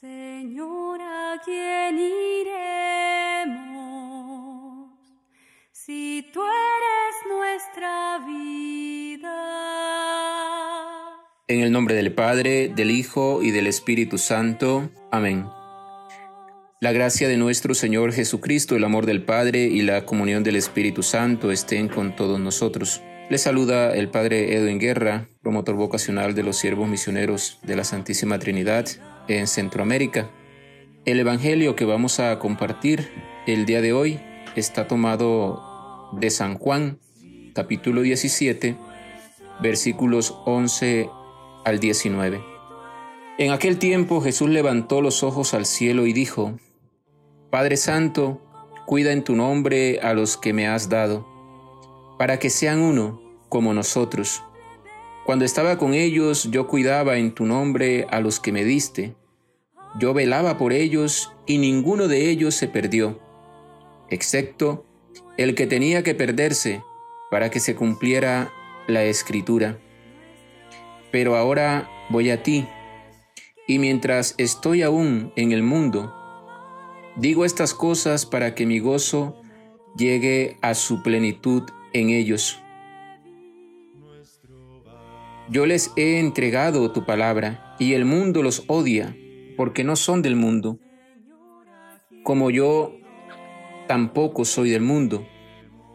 Señor, ¿a quién iremos si tú eres nuestra vida? En el nombre del Padre, del Hijo y del Espíritu Santo. Amén. La gracia de nuestro Señor Jesucristo, el amor del Padre y la comunión del Espíritu Santo estén con todos nosotros. Les saluda el Padre Edwin Guerra, promotor vocacional de los siervos misioneros de la Santísima Trinidad en Centroamérica. El Evangelio que vamos a compartir el día de hoy está tomado de San Juan, capítulo 17, versículos 11 al 19. En aquel tiempo Jesús levantó los ojos al cielo y dijo, Padre Santo, cuida en tu nombre a los que me has dado, para que sean uno como nosotros cuando estaba con ellos, yo cuidaba en tu nombre a los que me diste. Yo velaba por ellos y ninguno de ellos se perdió, excepto el que tenía que perderse para que se cumpliera la escritura. Pero ahora voy a ti, y mientras estoy aún en el mundo, digo estas cosas para que mi gozo llegue a su plenitud en ellos. Yo les he entregado tu palabra, y el mundo los odia, porque no son del mundo, como yo tampoco soy del mundo.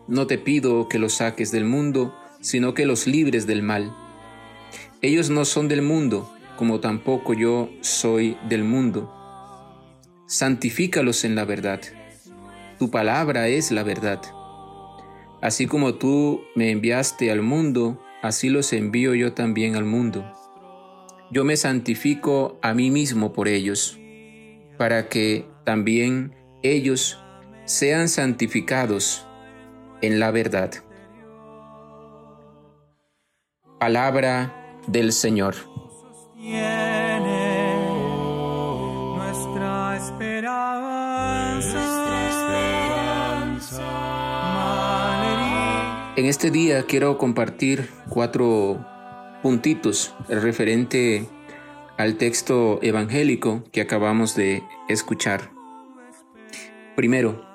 No te pido que los saques del mundo, sino que los libres del mal. Ellos no son del mundo, como tampoco yo soy del mundo. Santifícalos en la verdad. Tu palabra es la verdad. Así como tú me enviaste al mundo, así los envío yo también al mundo. Yo me santifico a mí mismo por ellos, para que también ellos sean santificados en la verdad. Palabra del Señor. Nuestra esperanza. En este día quiero compartir cuatro puntitos referente al texto evangélico que acabamos de escuchar. Primero,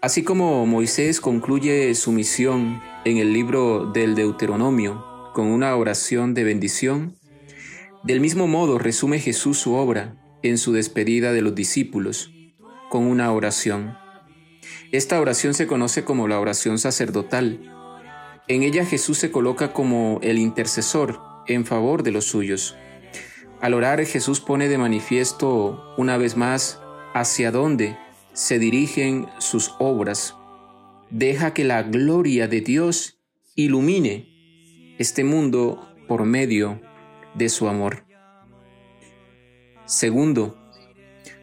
así como Moisés concluye su misión en el libro del Deuteronomio con una oración de bendición, del mismo modo resume Jesús su obra en su despedida de los discípulos con una oración. Esta oración se conoce como la oración sacerdotal. En ella Jesús se coloca como el intercesor en favor de los suyos. Al orar Jesús pone de manifiesto una vez más hacia dónde se dirigen sus obras. Deja que la gloria de Dios ilumine este mundo por medio de su amor. Segundo,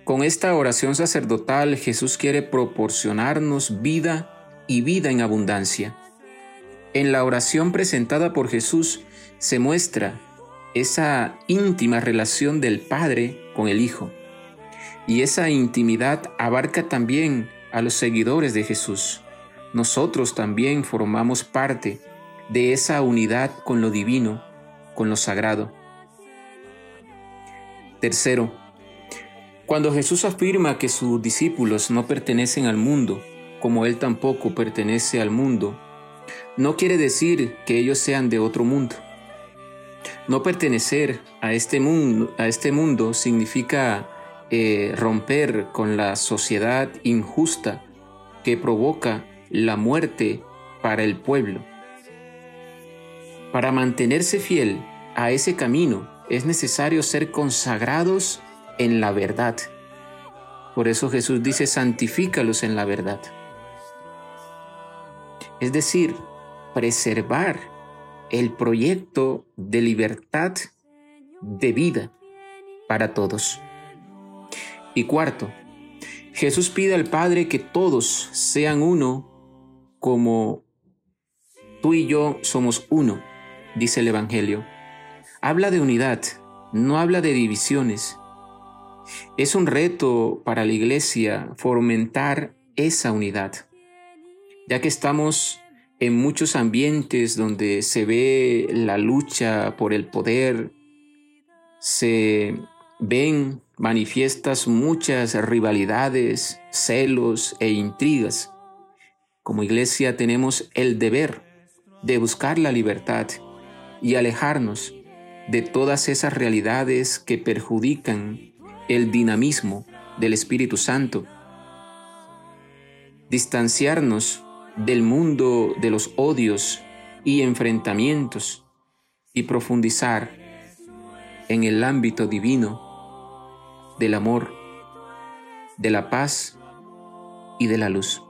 con esta oración sacerdotal Jesús quiere proporcionarnos vida y vida en abundancia. En la oración presentada por Jesús se muestra esa íntima relación del Padre con el Hijo. Y esa intimidad abarca también a los seguidores de Jesús. Nosotros también formamos parte de esa unidad con lo divino, con lo sagrado. Tercero, cuando Jesús afirma que sus discípulos no pertenecen al mundo, como Él tampoco pertenece al mundo, no quiere decir que ellos sean de otro mundo. No pertenecer a este mundo, a este mundo significa eh, romper con la sociedad injusta que provoca la muerte para el pueblo. Para mantenerse fiel a ese camino es necesario ser consagrados en la verdad. Por eso Jesús dice, santifícalos en la verdad. Es decir, preservar el proyecto de libertad de vida para todos. Y cuarto, Jesús pide al Padre que todos sean uno como tú y yo somos uno, dice el Evangelio. Habla de unidad, no habla de divisiones, es un reto para la iglesia fomentar esa unidad, ya que estamos en muchos ambientes donde se ve la lucha por el poder, se ven manifiestas muchas rivalidades, celos e intrigas. Como iglesia tenemos el deber de buscar la libertad y alejarnos de todas esas realidades que perjudican el dinamismo del Espíritu Santo. Distanciarnos del mundo de los odios y enfrentamientos y profundizar en el ámbito divino del amor, de la paz y de la luz.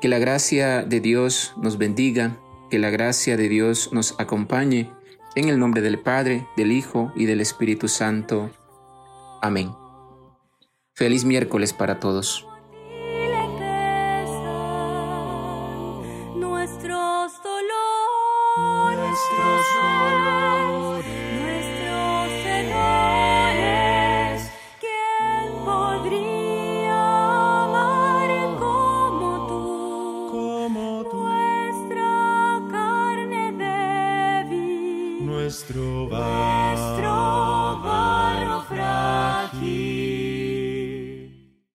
Que la gracia de Dios nos bendiga, que la gracia de Dios nos acompañe, en el nombre del Padre, del Hijo y del Espíritu Santo. Amén. Feliz miércoles para todos. nuestros dolores, nuestro Señor.